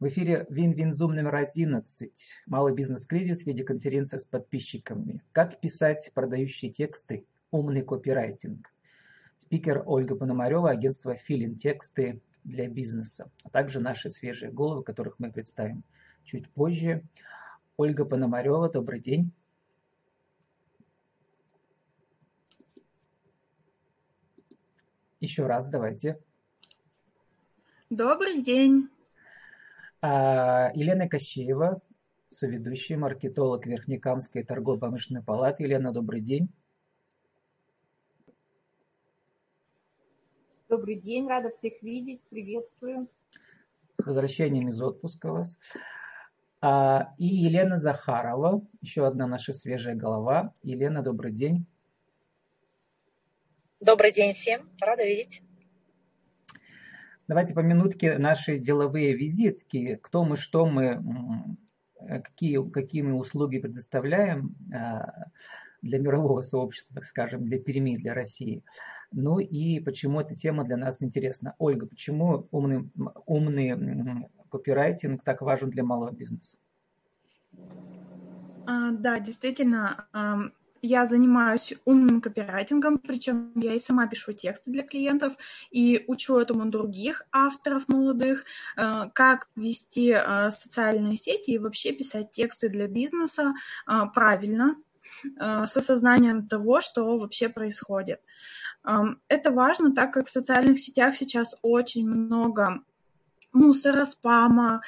В эфире Вин-Вин-Зум номер 11. Малый бизнес-кризис в виде конференции с подписчиками. Как писать продающие тексты? Умный копирайтинг. Спикер Ольга Пономарева, агентство Филин Тексты для бизнеса. А также наши свежие головы, которых мы представим чуть позже. Ольга Пономарева, добрый день. Еще раз давайте. Добрый день. А, Елена Кощеева, соведущая, маркетолог Верхнекамской торгово-промышленной палаты. Елена, добрый день. Добрый день, рада всех видеть, приветствую. С возвращением из отпуска вас. А, и Елена Захарова, еще одна наша свежая голова. Елена, добрый день. Добрый день всем, рада видеть. Давайте по минутке наши деловые визитки. Кто мы, что мы, какие, какие мы услуги предоставляем а, для мирового сообщества, так скажем, для Перми, для России. Ну и почему эта тема для нас интересна. Ольга, почему умный, умный копирайтинг так важен для малого бизнеса? А, да, действительно, я занимаюсь умным копирайтингом, причем я и сама пишу тексты для клиентов и учу этому других авторов молодых, э, как вести э, социальные сети и вообще писать тексты для бизнеса э, правильно, с осознанием того, что вообще происходит. Это важно, так как в социальных сетях сейчас очень много мусора, спама,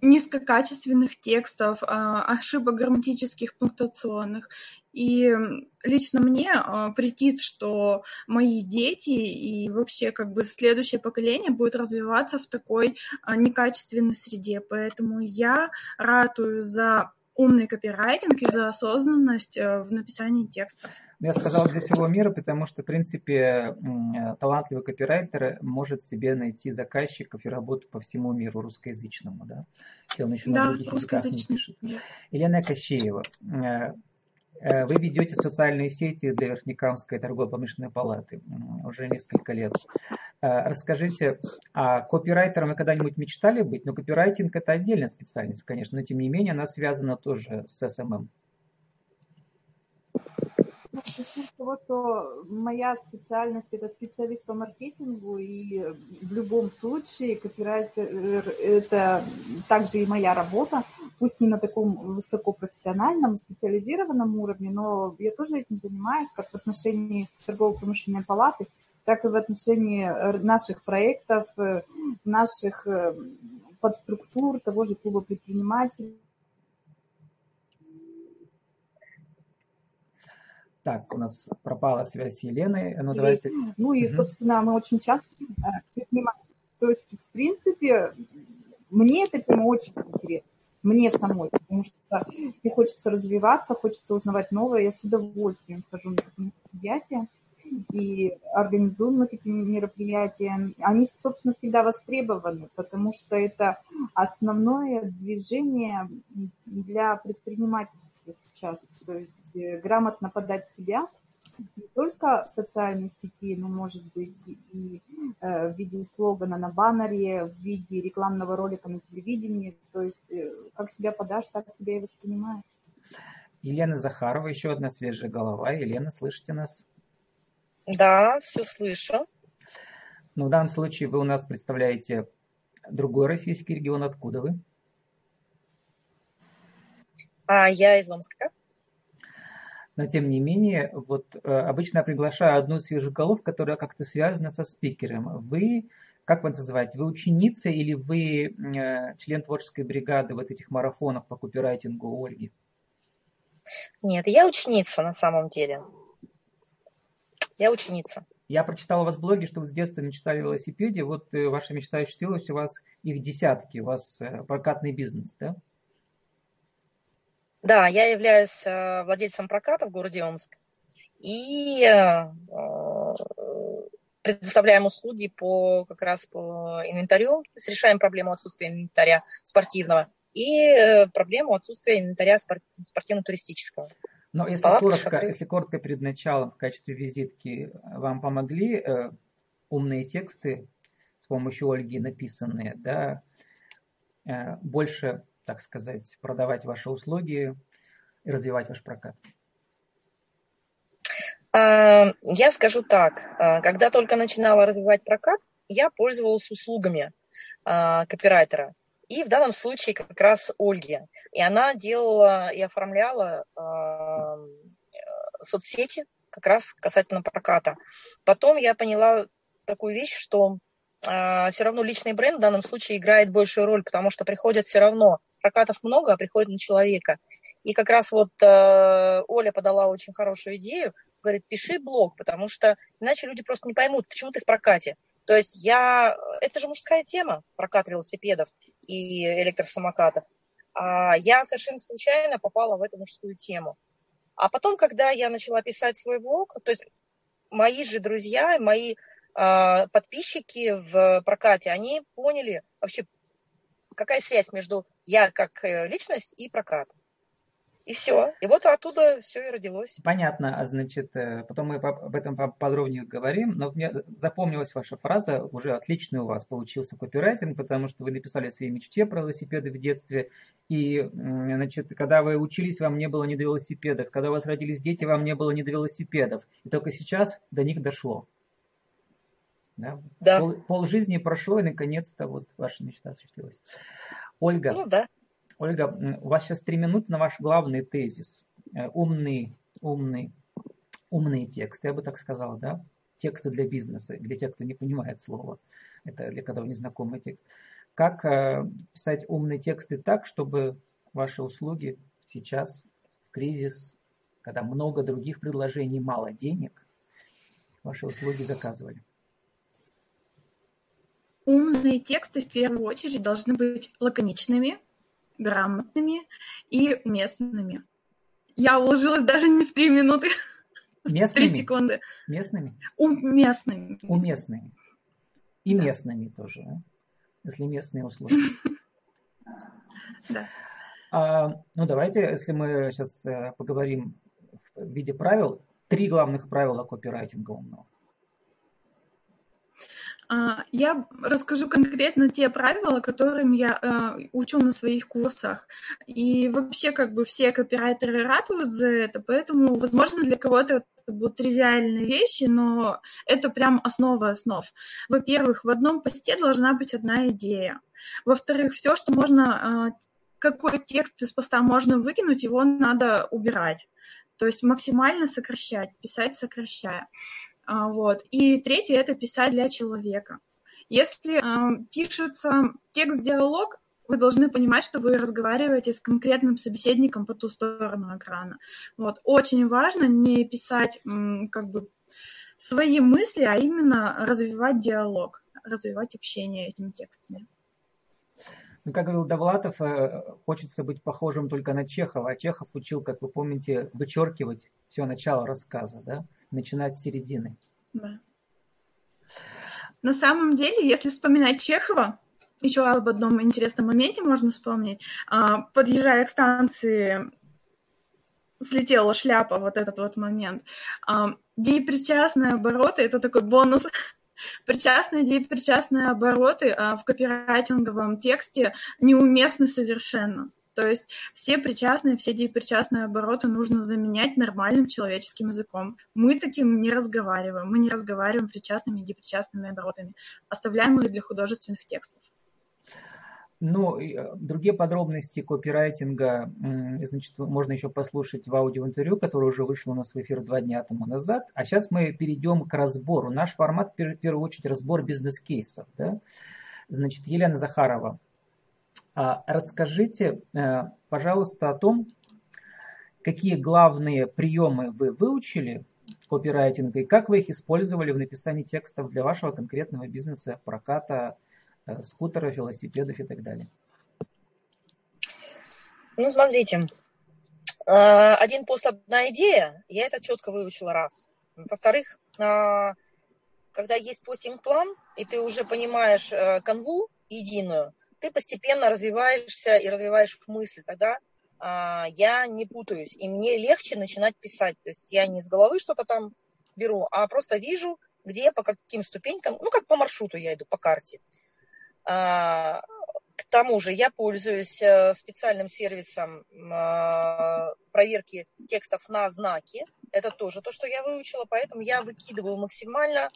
низкокачественных текстов, а, ошибок грамматических, пунктуационных. И лично мне а, претит, что мои дети и вообще как бы следующее поколение будет развиваться в такой а, некачественной среде. Поэтому я ратую за умный копирайтинг и за осознанность э, в написании текстов. Я сказал для всего мира, потому что, в принципе, талантливый копирайтер может себе найти заказчиков и работу по всему миру русскоязычному, да, если он еще да, на других языках не пишет. Елена Кощеева, э, э, вы ведете социальные сети для Верхнекамской торгово-промышленной палаты уже несколько лет. Э, расскажите, а копирайтером вы когда-нибудь мечтали быть? Но копирайтинг это отдельная специальность, конечно, но тем не менее она связана тоже с SMM. Начну с того, что моя специальность это специалист по маркетингу, и в любом случае копирайтер это также и моя работа, пусть не на таком высокопрофессиональном, специализированном уровне, но я тоже этим занимаюсь, как в отношении торгово-промышленной палаты, так и в отношении наших проектов, э, наших э, подструктур, того же клуба предпринимателей, Так, у нас пропала связь с Еленой. Ну, давайте. ну и, собственно, мы очень часто э, То есть, в принципе, мне эта тема очень интересна. Мне самой, потому что мне хочется развиваться, хочется узнавать новое. Я с удовольствием хожу на мероприятия и организуем мы такие мероприятия. Они, собственно, всегда востребованы, потому что это основное движение для предпринимательства сейчас. То есть э, грамотно подать себя не только в социальной сети, но может быть и э, в виде слогана на баннере, в виде рекламного ролика на телевидении. То есть э, как себя подашь, так тебя и воспринимают. Елена Захарова, еще одна свежая голова. Елена, слышите нас? Да, все слышу. Ну, в данном случае вы у нас представляете другой российский регион. Откуда вы? А я из Омска. Но тем не менее, вот э, обычно я приглашаю одну свежую голов, которая как-то связана со спикером. Вы, как вы называете, вы ученица или вы э, член творческой бригады вот этих марафонов по копирайтингу Ольги? Нет, я ученица на самом деле. Я ученица. Я прочитал у вас блоге, что вы с детства мечтали о велосипеде. Вот э, ваша мечта осуществилась, у вас их десятки, у вас прокатный бизнес, да? Да, я являюсь э, владельцем проката в городе Омск и э, предоставляем услуги по как раз по инвентарю, то есть решаем проблему отсутствия инвентаря спортивного и э, проблему отсутствия инвентаря спортивно-туристического. Но если Палатка, коротко, если коротко перед началом в качестве визитки вам помогли э, умные тексты с помощью Ольги написанные, да, больше, так сказать, продавать ваши услуги и развивать ваш прокат? Я скажу так, когда только начинала развивать прокат, я пользовалась услугами копирайтера. И в данном случае как раз Ольги. И она делала и оформляла соцсети как раз касательно проката. Потом я поняла такую вещь, что все равно личный бренд в данном случае играет большую роль, потому что приходят все равно, прокатов много, а приходит на человека. И как раз вот э, Оля подала очень хорошую идею, говорит, пиши блог, потому что иначе люди просто не поймут, почему ты в прокате. То есть я... Это же мужская тема, прокат велосипедов и электросамокатов. А я совершенно случайно попала в эту мужскую тему. А потом, когда я начала писать свой блог, то есть мои же друзья, мои э, подписчики в прокате, они поняли вообще, какая связь между я как э, личность и прокат. И все. И вот оттуда все и родилось. Понятно. А значит, э, потом мы об этом подробнее говорим. Но мне запомнилась ваша фраза, уже отличный у вас получился копирайтинг, потому что вы написали о своей мечте про велосипеды в детстве. И, значит, когда вы учились, вам не было ни до велосипедов. Когда у вас родились дети, вам не было ни до велосипедов. И только сейчас до них дошло. Да? Да. Пол, пол жизни прошло, и наконец-то вот ваша мечта осуществилась. Ольга, ну, да. Ольга, у вас сейчас три минуты на ваш главный тезис. Э, умный, умный, умные тексты, я бы так сказал, да? Тексты для бизнеса, для тех, кто не понимает слова. Это для кого незнакомый текст. Как э, писать умные тексты так, чтобы ваши услуги сейчас в кризис, когда много других предложений, мало денег, ваши услуги заказывали? Умные тексты в первую очередь должны быть лаконичными, грамотными и уместными. Я уложилась даже не в три минуты, местными? в три секунды. Местными? Уместными. Уместными. И да. местными тоже, если местные услуги. Да. А, ну, давайте, если мы сейчас э, поговорим в виде правил, три главных правила копирайтинга умного. А, я расскажу конкретно те правила, которым я э, учу на своих курсах. И вообще, как бы все копирайтеры ратуют за это, поэтому, возможно, для кого-то это будут тривиальные вещи, но это прям основа основ. Во-первых, в одном посте должна быть одна идея. Во-вторых, все, что можно, э, какой текст из поста можно выкинуть, его надо убирать. То есть максимально сокращать, писать сокращая. А, вот. И третье – это писать для человека. Если э, пишется текст-диалог, вы должны понимать, что вы разговариваете с конкретным собеседником по ту сторону экрана. Вот. Очень важно не писать как бы свои мысли, а именно развивать диалог, развивать общение этими текстами. Ну, как говорил Довлатов, э, хочется быть похожим только на Чехова. А Чехов учил, как вы помните, вычеркивать все начало рассказа, да? начинать с середины. Да. На самом деле, если вспоминать Чехова, еще об одном интересном моменте можно вспомнить. А, подъезжая к станции, слетела шляпа, вот этот вот момент. А, Депричастные обороты – это такой бонус Причастные и депричастные обороты а, в копирайтинговом тексте неуместны совершенно. То есть все причастные, все депричастные обороты нужно заменять нормальным человеческим языком. Мы таким не разговариваем. Мы не разговариваем причастными и депричастными оборотами. Оставляем их для художественных текстов. Ну, другие подробности копирайтинга, значит, можно еще послушать в аудиоинтервью, которое уже вышло у нас в эфир два дня тому назад. А сейчас мы перейдем к разбору. Наш формат, в первую очередь, разбор бизнес-кейсов. Да? Значит, Елена Захарова, а расскажите, э, пожалуйста, о том, какие главные приемы вы выучили копирайтинга и как вы их использовали в написании текстов для вашего конкретного бизнеса, проката скутеров, велосипедов и так далее. Ну, смотрите, э, один пост, одна идея, я это четко выучила раз. Во-вторых, когда есть постинг-план, и ты уже понимаешь канву единую, ты постепенно развиваешься и развиваешь мысль, тогда я не путаюсь, и мне легче начинать писать. То есть я не с головы что-то там беру, а просто вижу, где по каким ступенькам, ну, как по маршруту я иду, по карте. А, к тому же я пользуюсь э, специальным сервисом а, проверки текстов на знаки. Это тоже то, что я выучила, поэтому я выкидываю максимально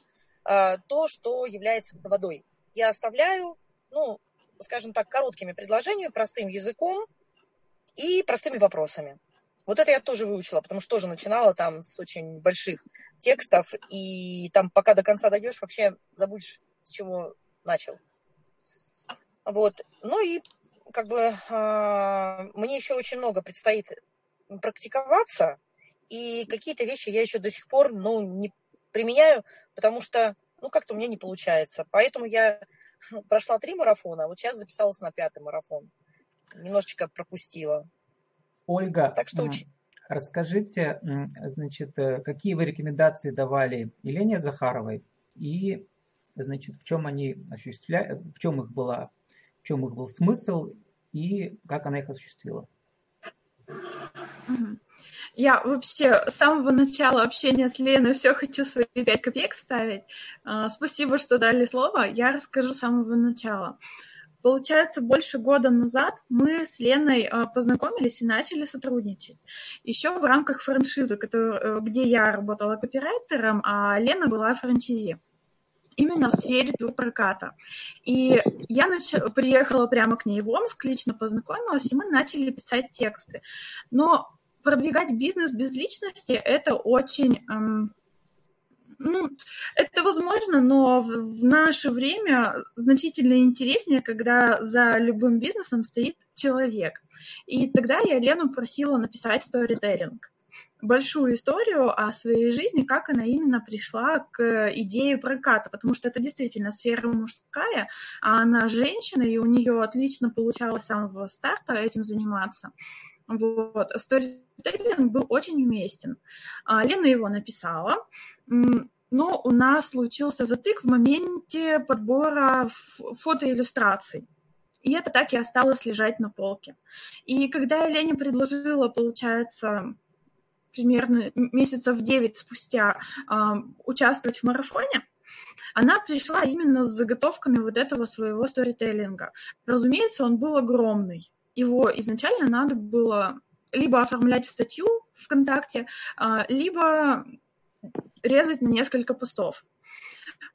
а, то, что является водой. Я оставляю, ну, скажем так, короткими предложениями, простым языком и простыми вопросами. Вот это я тоже выучила, потому что тоже начинала там с очень больших текстов, и там пока до конца дойдешь, вообще забудешь, с чего начал. Вот. Ну и как бы э, мне еще очень много предстоит практиковаться, и какие-то вещи я еще до сих пор ну, не применяю, потому что ну как-то у меня не получается. Поэтому я прошла три марафона, а вот сейчас записалась на пятый марафон. Немножечко пропустила. Ольга, так что расскажите, значит, э, какие вы рекомендации давали Елене Захаровой и, значит, в чем они осуществляли, в чем их была, в чем их был смысл и как она их осуществила? Я вообще с самого начала общения с Леной все хочу свои пять копеек ставить. А, спасибо, что дали слово. Я расскажу с самого начала. Получается, больше года назад мы с Леной а, познакомились и начали сотрудничать. Еще в рамках франшизы, который, где я работала копирайтером, а Лена была франчизи именно в сфере турпроката. И я нач... приехала прямо к ней в Омск, лично познакомилась, и мы начали писать тексты. Но продвигать бизнес без личности – это очень эм, ну, это возможно, но в наше время значительно интереснее, когда за любым бизнесом стоит человек. И тогда я Лену просила написать сторителлинг большую историю о своей жизни, как она именно пришла к идее проката, потому что это действительно сфера мужская, а она женщина, и у нее отлично получалось с самого старта этим заниматься. Вот. Сторителлинг был очень уместен. А Лена его написала, но у нас случился затык в моменте подбора фотоиллюстраций. И это так и осталось лежать на полке. И когда я Лене предложила, получается, примерно месяцев 9 спустя э, участвовать в марафоне, она пришла именно с заготовками вот этого своего сторителлинга. Разумеется, он был огромный. Его изначально надо было либо оформлять в статью ВКонтакте, э, либо резать на несколько постов.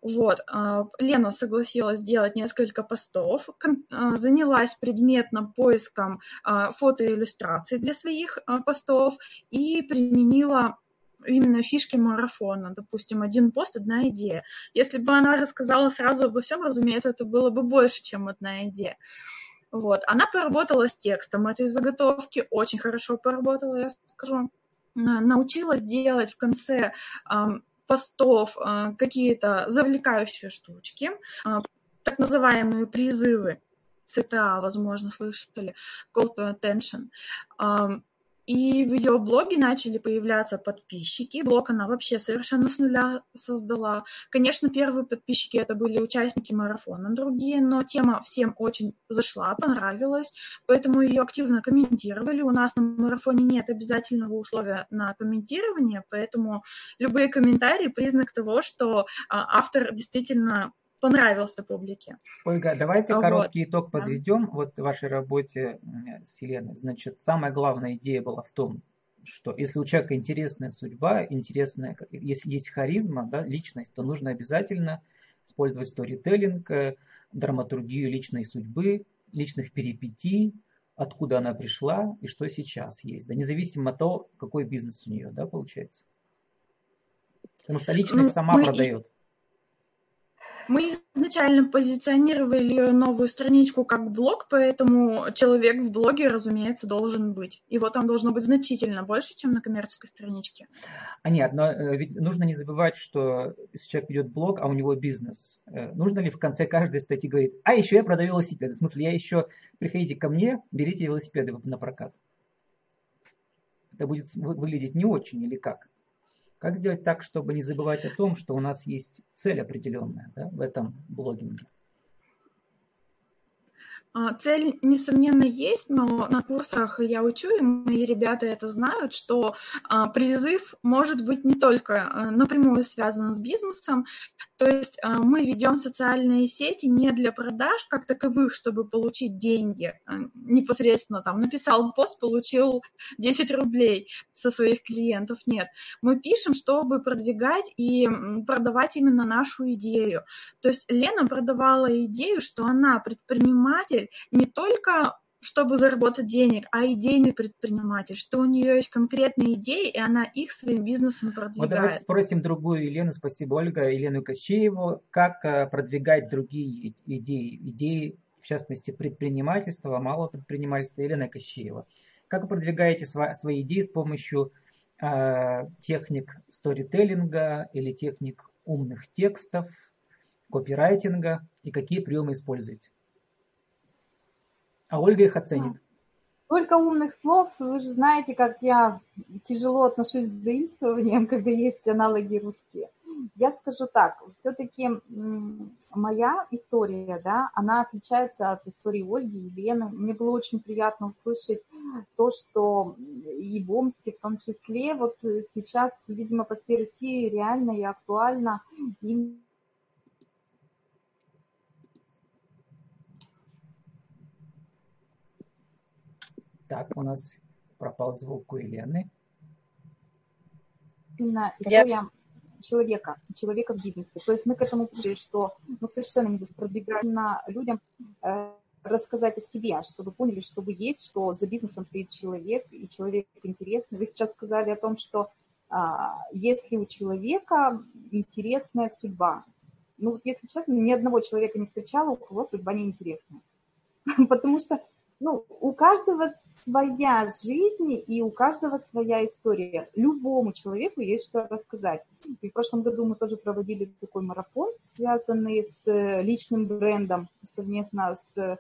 Вот. А, Лена согласилась сделать несколько постов, а, занялась предметно поиском а, фотоиллюстраций для своих постов и применила именно фишки марафона. Допустим, один пост, одна идея. Если бы она рассказала сразу обо всем, разумеется, это было бы больше, чем одна идея. Вот. Она поработала с текстом этой заготовки, очень хорошо поработала, я скажу. Научилась делать в конце постов а, какие-то завлекающие штучки, а, так называемые призывы, ЦТА, возможно, слышали, call to attention. И в ее блоге начали появляться подписчики. Блог она вообще совершенно с нуля создала. Конечно, первые подписчики это были участники марафона, другие, но тема всем очень зашла, понравилась, поэтому ее активно комментировали. У нас на марафоне нет обязательного условия на комментирование, поэтому любые комментарии признак того, что а, автор действительно понравился публике. Ольга, давайте вот. короткий итог подведем вот в вашей работе с Еленой. Значит, самая главная идея была в том, что если у человека интересная судьба, интересная, если есть харизма, да, личность, то нужно обязательно использовать сторителлинг, э, драматургию личной судьбы, личных перипетий, откуда она пришла и что сейчас есть, да, независимо от того, какой бизнес у нее, да, получается. Потому что личность ну, сама мы... продает. Мы изначально позиционировали новую страничку как блог, поэтому человек в блоге, разумеется, должен быть. Его там должно быть значительно больше, чем на коммерческой страничке. А нет, но э, ведь нужно не забывать, что если человек ведет блог, а у него бизнес, э, нужно ли в конце каждой статьи говорить, а еще я продаю велосипеды. В смысле, я еще, приходите ко мне, берите велосипеды на прокат. Это будет выглядеть не очень или как? Как сделать так, чтобы не забывать о том, что у нас есть цель определенная да, в этом блогинге? А, цель, несомненно, есть, но на курсах я учу, и мои ребята это знают, что а, призыв может быть не только а, напрямую связан с бизнесом, то есть мы ведем социальные сети не для продаж как таковых, чтобы получить деньги непосредственно, там, написал пост, получил 10 рублей со своих клиентов, нет. Мы пишем, чтобы продвигать и продавать именно нашу идею. То есть Лена продавала идею, что она предприниматель, не только чтобы заработать денег, а идейный предприниматель, что у нее есть конкретные идеи, и она их своим бизнесом продвигает. Вот давайте спросим другую Елену, спасибо, Ольга, Елену Кощееву, как э, продвигать другие идеи, идеи, в частности, предпринимательства, малого предпринимательства, Елена Кощеева. Как вы продвигаете свои идеи с помощью э, техник сторителлинга или техник умных текстов, копирайтинга, и какие приемы используете? А Ольга их оценит. Только умных слов. Вы же знаете, как я тяжело отношусь к заимствованиям, когда есть аналоги русские. Я скажу так, все-таки моя история, да, она отличается от истории Ольги и Лены. Мне было очень приятно услышать то, что и в Омске в том числе, вот сейчас, видимо, по всей России реально и актуально им Так, у нас пропал звук у Елены. Именно история Я... человека, человека в бизнесе. То есть мы к этому пришли, что ну, совершенно не продвигательно людям э, рассказать о себе, чтобы поняли, что вы есть, что за бизнесом стоит человек, и человек интересный. Вы сейчас сказали о том, что э, если у человека интересная судьба, ну вот если честно, ни одного человека не встречала, у кого судьба неинтересная. Потому что ну, у каждого своя жизнь и у каждого своя история. Любому человеку есть что рассказать. И в прошлом году мы тоже проводили такой марафон, связанный с личным брендом совместно с э,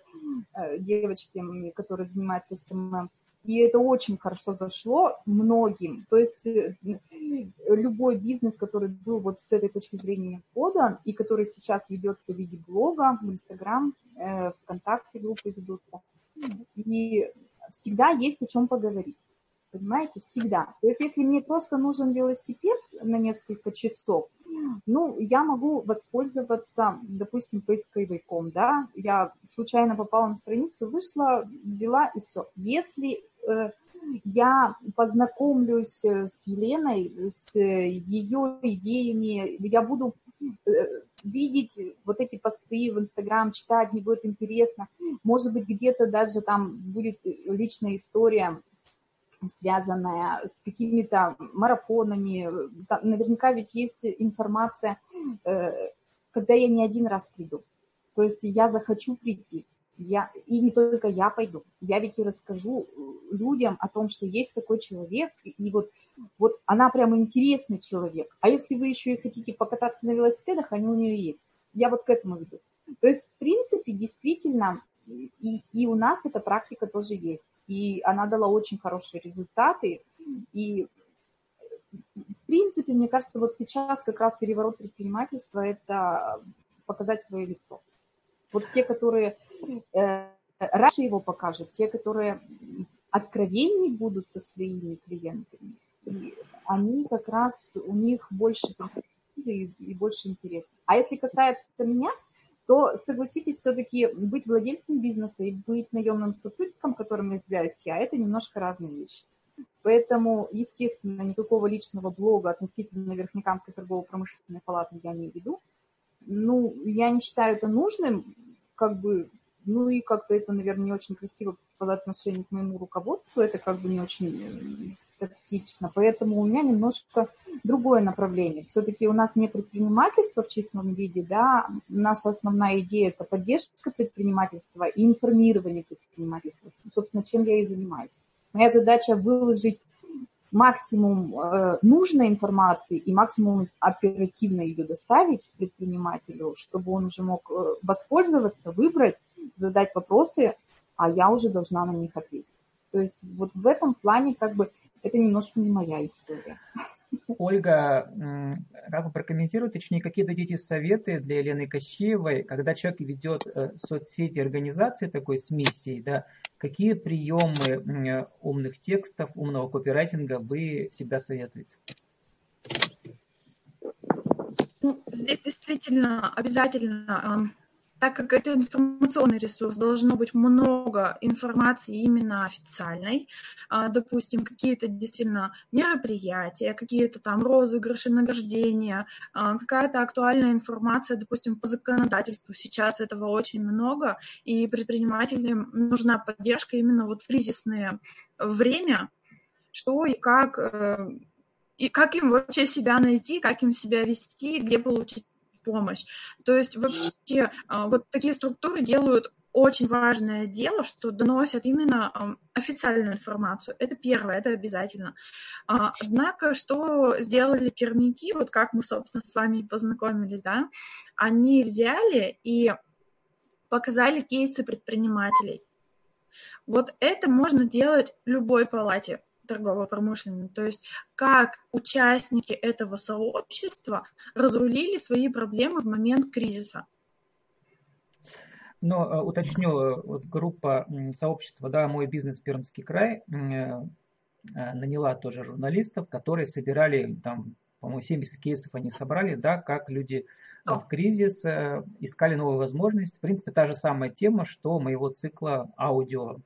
девочками, которые занимаются СММ. И это очень хорошо зашло многим. То есть э, любой бизнес, который был вот с этой точки зрения подан, и который сейчас ведется в виде блога, в Инстаграм, э, ВКонтакте группы ведутся, и всегда есть о чем поговорить. Понимаете, всегда. То есть, если мне просто нужен велосипед на несколько часов, ну, я могу воспользоваться, допустим, поисковиком, да, я случайно попала на страницу, вышла, взяла и все. Если э, я познакомлюсь с Еленой, с ее идеями, я буду э, видеть вот эти посты в Инстаграм, читать, мне будет интересно. Может быть, где-то даже там будет личная история, связанная с какими-то марафонами. Наверняка ведь есть информация, э, когда я не один раз приду. То есть я захочу прийти. Я, и не только я пойду. Я ведь и расскажу людям о том, что есть такой человек, и вот вот она прям интересный человек. А если вы еще и хотите покататься на велосипедах, они у нее есть. Я вот к этому веду. То есть, в принципе, действительно, и, и у нас эта практика тоже есть. И она дала очень хорошие результаты. И, в принципе, мне кажется, вот сейчас как раз переворот предпринимательства – это показать свое лицо. Вот те, которые э, раньше его покажут, те, которые откровенней будут со своими клиентами, они как раз, у них больше перспективы и, и больше интереса. А если касается меня, то, согласитесь, все-таки быть владельцем бизнеса и быть наемным сотрудником, которым являюсь я, это немножко разные вещи. Поэтому, естественно, никакого личного блога относительно Верхнекамской торгово-промышленной палаты я не веду. Ну, я не считаю это нужным, как бы, ну и как-то это, наверное, не очень красиво по отношению к моему руководству, это как бы не очень тактично. Поэтому у меня немножко другое направление. Все-таки у нас не предпринимательство в чистом виде, да, наша основная идея – это поддержка предпринимательства и информирование предпринимательства. Собственно, чем я и занимаюсь. Моя задача – выложить максимум э, нужной информации и максимум оперативно ее доставить предпринимателю, чтобы он уже мог э, воспользоваться, выбрать, задать вопросы, а я уже должна на них ответить. То есть вот в этом плане как бы это немножко не моя история. Ольга, как вы прокомментируете, точнее, какие дадите советы для Елены Кощеевой, когда человек ведет э, соцсети организации такой с миссией, да, какие приемы умных текстов, умного копирайтинга вы всегда советуете? Ну, здесь действительно обязательно так как это информационный ресурс, должно быть много информации именно официальной, а, допустим, какие-то действительно мероприятия, какие-то там розыгрыши, награждения, а, какая-то актуальная информация, допустим, по законодательству. Сейчас этого очень много, и предпринимателям нужна поддержка именно вот в кризисное время, что и как э, и как им вообще себя найти, как им себя вести, где получить помощь. То есть вообще а, вот такие структуры делают очень важное дело, что доносят именно официальную информацию. Это первое, это обязательно. А, однако, что сделали пермяки, вот как мы, собственно, с вами познакомились, да, они взяли и показали кейсы предпринимателей. Вот это можно делать в любой палате торгово-промышленным. То есть как участники этого сообщества разрулили свои проблемы в момент кризиса. Но э, уточню, э, вот группа сообщества, да, мой бизнес Пермский край э, наняла тоже журналистов, которые собирали там, по-моему, 70 кейсов они собрали, да, как люди в кризис искали новые возможности. В принципе, та же самая тема, что моего цикла аудио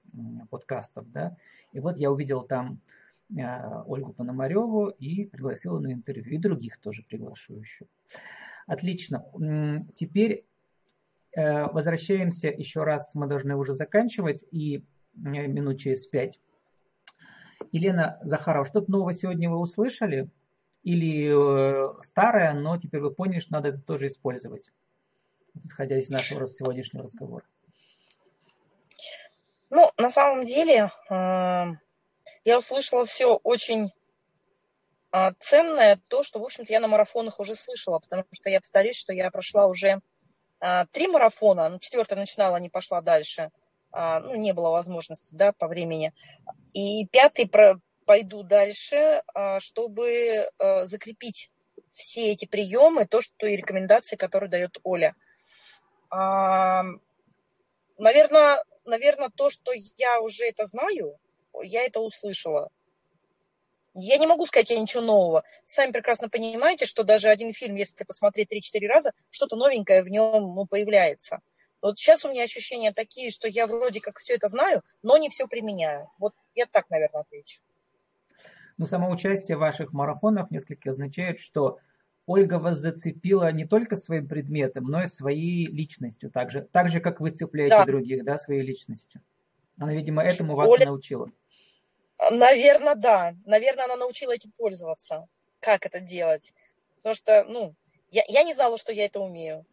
подкастов, да. И вот я увидел там э, Ольгу Пономареву и пригласил на интервью. И других тоже приглашу еще. Отлично. Теперь э, возвращаемся еще раз. Мы должны уже заканчивать. И э, минут через пять. Елена Захарова, что-то новое сегодня вы услышали? Или старое, но теперь вы поняли, что надо это тоже использовать, исходя из нашего сегодняшнего разговора? Ну, на самом деле, я услышала все очень а, ценное, то, что, в общем-то, я на марафонах уже слышала, потому что я повторюсь, что я прошла уже а, три марафона, ну, четвертая начинала, не пошла дальше, а, ну, не было возможности, да, по времени. И пятый пойду дальше, а, чтобы а, закрепить все эти приемы, то, что и рекомендации, которые дает Оля. Наверное, наверное, то, что я уже это знаю, я это услышала. Я не могу сказать я ничего нового. Сами прекрасно понимаете, что даже один фильм, если посмотреть 3-4 раза, что-то новенькое в нем ну, появляется. Вот сейчас у меня ощущения такие, что я вроде как все это знаю, но не все применяю. Вот я так, наверное, отвечу. Но само участие в ваших марафонах несколько означает, что Ольга вас зацепила не только своим предметом, но и своей личностью, так же, так же как вы цепляете да. других, да, своей личностью. Она, видимо, этому вас Оля... научила. Наверное, да. Наверное, она научила этим пользоваться. Как это делать? Потому что, ну, я, я не знала, что я это умею.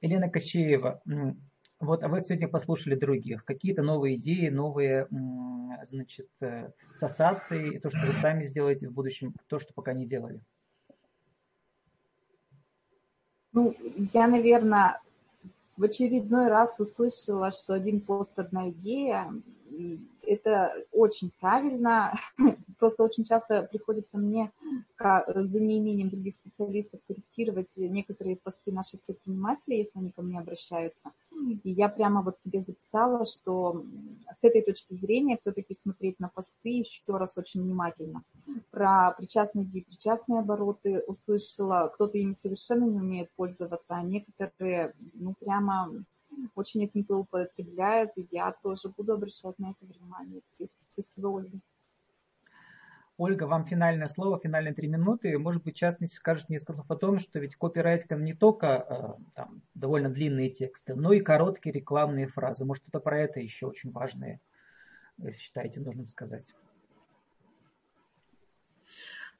Елена Кощеева, вот а вы сегодня послушали других. Какие-то новые идеи, новые, значит, э, ассоциации, то, что вы сами сделаете в будущем, то, что пока не делали? Ну, я, наверное, в очередной раз услышала, что один пост, одна идея это очень правильно. Просто очень часто приходится мне за неимением других специалистов корректировать некоторые посты наших предпринимателей, если они ко мне обращаются. И я прямо вот себе записала, что с этой точки зрения все-таки смотреть на посты еще раз очень внимательно. Про причастные и причастные обороты услышала, кто-то ими совершенно не умеет пользоваться, а некоторые, ну, прямо очень этим злоупотребляют, и я тоже буду обращать на это внимание. Спасибо, Ольга. Ольга, вам финальное слово, финальные три минуты. Может быть, в частности, скажете несколько слов о том, что ведь копирайтинг не только э, там, довольно длинные тексты, но и короткие рекламные фразы. Может, что-то про это еще очень важное, если считаете, нужно сказать.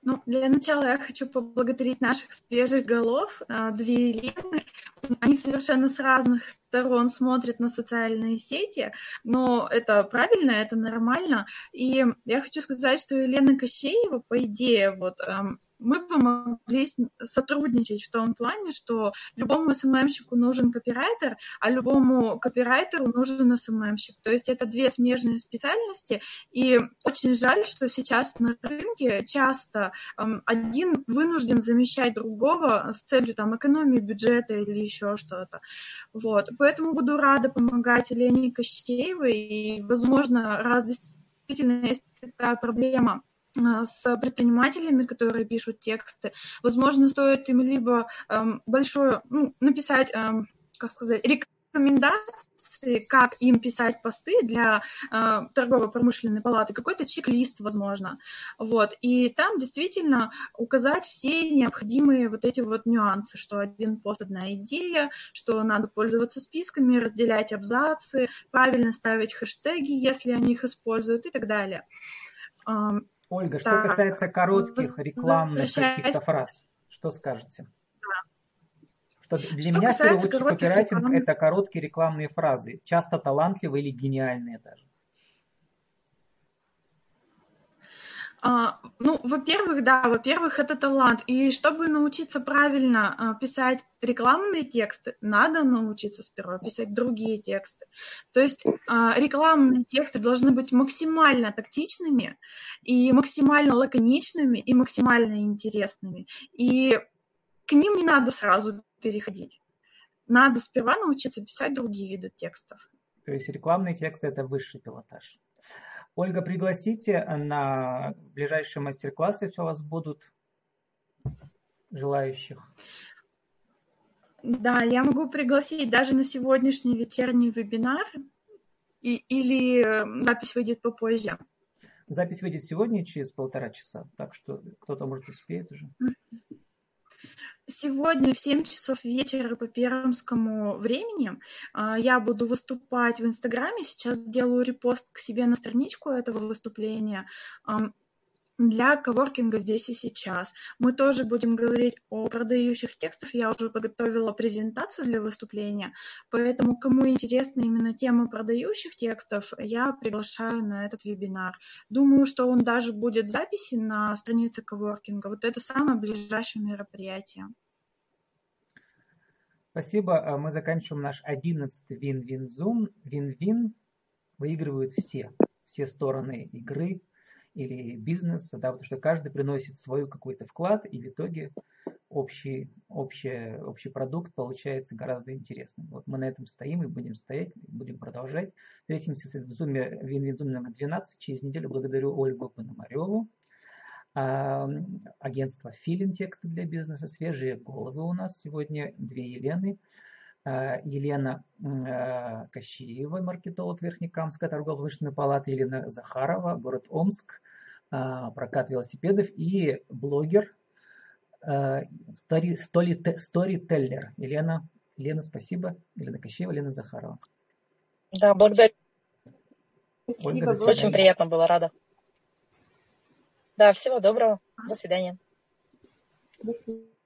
Ну, для начала я хочу поблагодарить наших свежих голов, э, две Елены. Они совершенно с разных сторон смотрят на социальные сети, но это правильно, это нормально. И я хочу сказать, что Елена Кощеева, по идее, вот эм, мы бы могли сотрудничать в том плане, что любому СММщику нужен копирайтер, а любому копирайтеру нужен СММщик. То есть это две смежные специальности, и очень жаль, что сейчас на рынке часто эм, один вынужден замещать другого с целью там, экономии бюджета или еще что-то. Вот. Поэтому буду рада помогать Лене Кощеевой, и, возможно, раз действительно есть такая проблема, с предпринимателями, которые пишут тексты. Возможно, стоит им либо эм, большое, ну, написать, эм, как сказать, рекомендации, как им писать посты для э, торгово-промышленной палаты, какой-то чек-лист, возможно. Вот. И там действительно указать все необходимые вот эти вот нюансы, что один пост – одна идея, что надо пользоваться списками, разделять абзацы, правильно ставить хэштеги, если они их используют и так далее. Ольга, что касается коротких рекламных каких-то фраз, что скажете? Что для что меня, в первую очередь, копирайтинг это короткие рекламные фразы, часто талантливые или гениальные даже. А, ну, во-первых, да, во-первых, это талант. И чтобы научиться правильно а, писать рекламные тексты, надо научиться сперва писать другие тексты. То есть а, рекламные тексты должны быть максимально тактичными и максимально лаконичными и максимально интересными. И к ним не надо сразу переходить. Надо сперва научиться писать другие виды текстов. То есть рекламные тексты это высший пилотаж. Ольга, пригласите на ближайшие мастер-классы, если у вас будут желающих. Да, я могу пригласить даже на сегодняшний вечерний вебинар, и, или э, запись выйдет попозже. Запись выйдет сегодня через полтора часа, так что кто-то, может, успеет уже. Сегодня в 7 часов вечера по пермскому времени а, я буду выступать в Инстаграме. Сейчас делаю репост к себе на страничку этого выступления для коворкинга здесь и сейчас. Мы тоже будем говорить о продающих текстах. Я уже подготовила презентацию для выступления, поэтому кому интересна именно тема продающих текстов, я приглашаю на этот вебинар. Думаю, что он даже будет в записи на странице коворкинга. Вот это самое ближайшее мероприятие. Спасибо. А мы заканчиваем наш одиннадцатый вин-вин зум. Вин-вин выигрывают все, все стороны игры или бизнеса, да, потому что каждый приносит свой какой-то вклад, и в итоге общий, общий, общий продукт получается гораздо интересным. Вот мы на этом стоим и будем стоять, будем продолжать. Встретимся в зуме, вин-вин номер 12 через неделю. Благодарю Ольгу Пономареву, агентство Филин тексты для бизнеса, свежие головы у нас сегодня, две Елены. А, Елена а, Кощеева, маркетолог Верхнекамской торгово-промышленной палаты, Елена Захарова, город Омск, прокат велосипедов и блогер, сторителлер. Елена, Елена, спасибо. Елена Кощеева, Елена Захарова. Да, благодарю. Ольга, Очень приятно было, рада. Да, всего доброго. До свидания. До свидания.